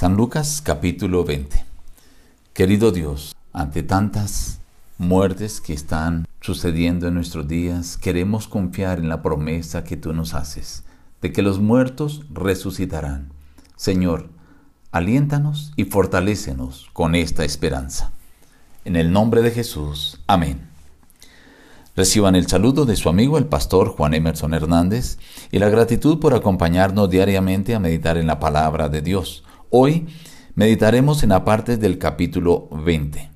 San Lucas capítulo 20. Querido Dios, ante tantas muertes que están sucediendo en nuestros días, queremos confiar en la promesa que tú nos haces, de que los muertos resucitarán. Señor, aliéntanos y fortalécenos con esta esperanza. En el nombre de Jesús. Amén. Reciban el saludo de su amigo el pastor Juan Emerson Hernández y la gratitud por acompañarnos diariamente a meditar en la palabra de Dios. Hoy meditaremos en la parte del capítulo 20.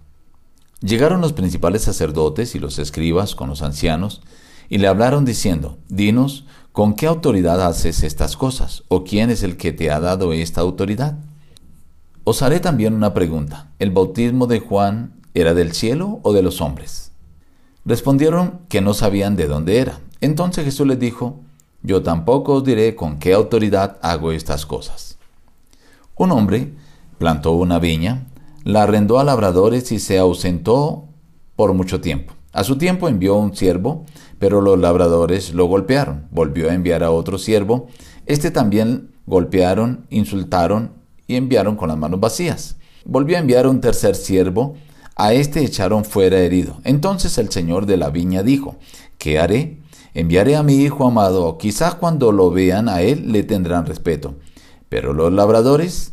Llegaron los principales sacerdotes y los escribas con los ancianos y le hablaron diciendo, Dinos, ¿con qué autoridad haces estas cosas? ¿O quién es el que te ha dado esta autoridad? Os haré también una pregunta. ¿El bautismo de Juan era del cielo o de los hombres? Respondieron que no sabían de dónde era. Entonces Jesús les dijo, Yo tampoco os diré con qué autoridad hago estas cosas. Un hombre plantó una viña, la arrendó a labradores y se ausentó por mucho tiempo. A su tiempo envió un siervo, pero los labradores lo golpearon. Volvió a enviar a otro siervo. Este también golpearon, insultaron y enviaron con las manos vacías. Volvió a enviar un tercer siervo. A este echaron fuera herido. Entonces el señor de la viña dijo, ¿qué haré? Enviaré a mi hijo amado. Quizás cuando lo vean a él le tendrán respeto. Pero los labradores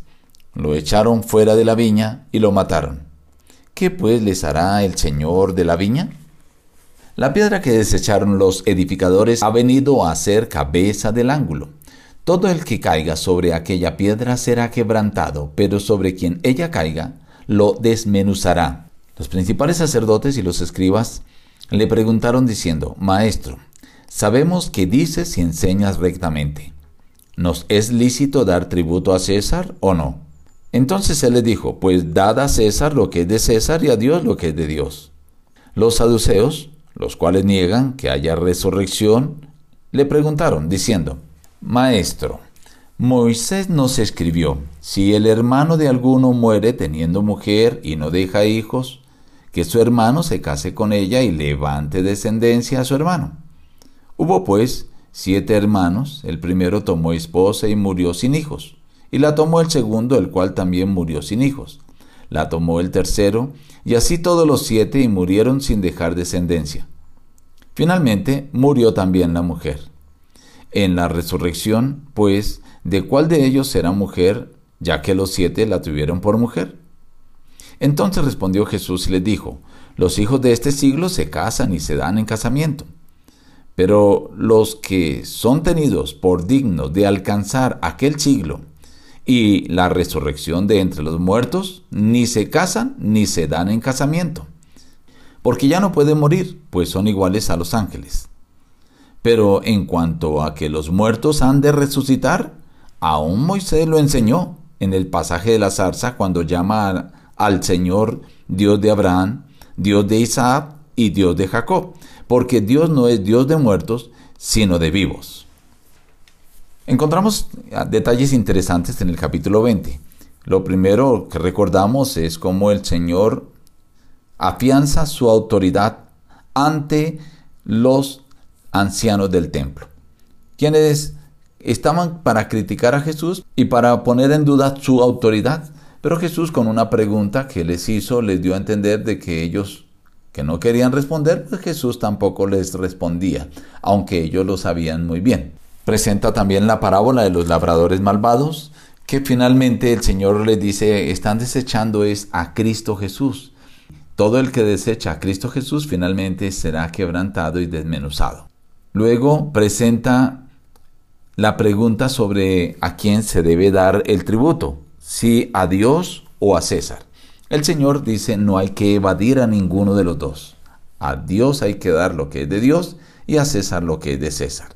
lo echaron fuera de la viña y lo mataron. ¿Qué pues les hará el Señor de la viña? La piedra que desecharon los edificadores ha venido a ser cabeza del ángulo. Todo el que caiga sobre aquella piedra será quebrantado, pero sobre quien ella caiga lo desmenuzará. Los principales sacerdotes y los escribas le preguntaron diciendo, Maestro, sabemos que dices y enseñas rectamente. ¿Nos es lícito dar tributo a César o no? Entonces él le dijo, pues dad a César lo que es de César y a Dios lo que es de Dios. Los saduceos, los cuales niegan que haya resurrección, le preguntaron, diciendo, Maestro, Moisés nos escribió, si el hermano de alguno muere teniendo mujer y no deja hijos, que su hermano se case con ella y levante descendencia a su hermano. Hubo pues siete hermanos, el primero tomó esposa y murió sin hijos y la tomó el segundo, el cual también murió sin hijos. La tomó el tercero, y así todos los siete y murieron sin dejar descendencia. Finalmente murió también la mujer. En la resurrección, pues, ¿de cuál de ellos será mujer, ya que los siete la tuvieron por mujer? Entonces respondió Jesús y les dijo, los hijos de este siglo se casan y se dan en casamiento. Pero los que son tenidos por dignos de alcanzar aquel siglo y la resurrección de entre los muertos, ni se casan ni se dan en casamiento, porque ya no pueden morir, pues son iguales a los ángeles. Pero en cuanto a que los muertos han de resucitar, aún Moisés lo enseñó en el pasaje de la zarza cuando llama al Señor Dios de Abraham, Dios de Isaac y Dios de Jacob, porque Dios no es Dios de muertos, sino de vivos. Encontramos detalles interesantes en el capítulo 20. Lo primero que recordamos es cómo el Señor afianza su autoridad ante los ancianos del templo, quienes estaban para criticar a Jesús y para poner en duda su autoridad. Pero Jesús con una pregunta que les hizo les dio a entender de que ellos que no querían responder, pues Jesús tampoco les respondía, aunque ellos lo sabían muy bien. Presenta también la parábola de los labradores malvados, que finalmente el Señor les dice, están desechando es a Cristo Jesús. Todo el que desecha a Cristo Jesús finalmente será quebrantado y desmenuzado. Luego presenta la pregunta sobre a quién se debe dar el tributo, si a Dios o a César. El Señor dice no hay que evadir a ninguno de los dos. A Dios hay que dar lo que es de Dios y a César lo que es de César.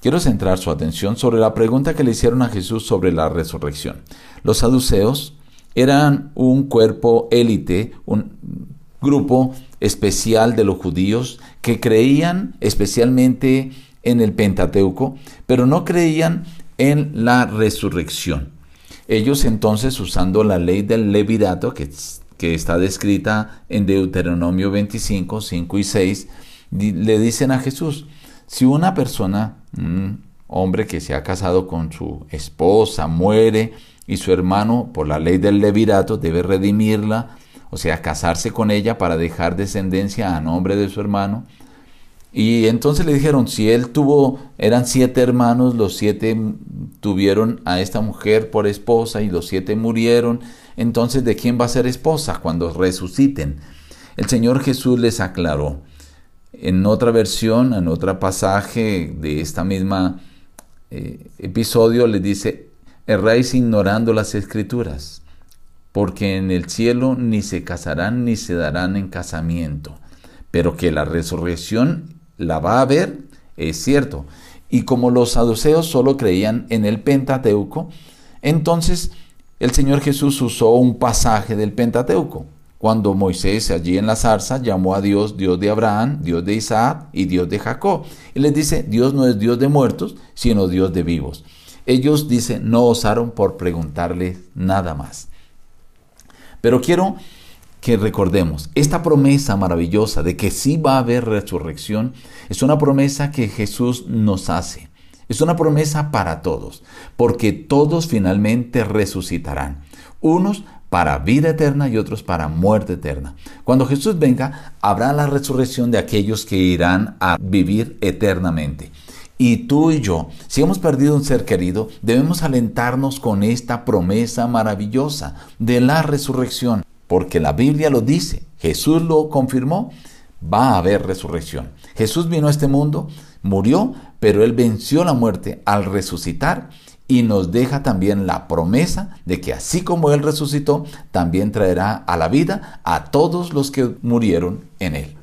Quiero centrar su atención sobre la pregunta que le hicieron a Jesús sobre la resurrección. Los saduceos eran un cuerpo élite, un grupo especial de los judíos que creían especialmente en el Pentateuco, pero no creían en la resurrección. Ellos entonces, usando la ley del levirato, que, que está descrita en Deuteronomio 25, 5 y 6, le dicen a Jesús, si una persona, hombre que se ha casado con su esposa, muere y su hermano, por la ley del levirato, debe redimirla, o sea, casarse con ella para dejar descendencia a nombre de su hermano. Y entonces le dijeron, si él tuvo, eran siete hermanos, los siete tuvieron a esta mujer por esposa y los siete murieron, entonces ¿de quién va a ser esposa cuando resuciten? El Señor Jesús les aclaró. En otra versión, en otro pasaje de esta misma eh, episodio, les dice, erráis ignorando las escrituras, porque en el cielo ni se casarán ni se darán en casamiento, pero que la resurrección la va a haber, es cierto. Y como los saduceos solo creían en el Pentateuco, entonces el Señor Jesús usó un pasaje del Pentateuco. Cuando Moisés allí en la zarza llamó a Dios Dios de Abraham, Dios de Isaac y Dios de Jacob. Y les dice, Dios no es Dios de muertos, sino Dios de vivos. Ellos, dice, no osaron por preguntarle nada más. Pero quiero que recordemos, esta promesa maravillosa de que sí va a haber resurrección es una promesa que Jesús nos hace. Es una promesa para todos, porque todos finalmente resucitarán. Unos para vida eterna y otros para muerte eterna. Cuando Jesús venga, habrá la resurrección de aquellos que irán a vivir eternamente. Y tú y yo, si hemos perdido un ser querido, debemos alentarnos con esta promesa maravillosa de la resurrección porque la Biblia lo dice, Jesús lo confirmó, va a haber resurrección. Jesús vino a este mundo, murió, pero él venció la muerte al resucitar y nos deja también la promesa de que así como él resucitó, también traerá a la vida a todos los que murieron en él.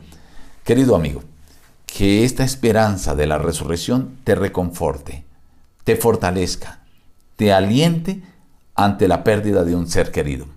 Querido amigo, que esta esperanza de la resurrección te reconforte, te fortalezca, te aliente ante la pérdida de un ser querido.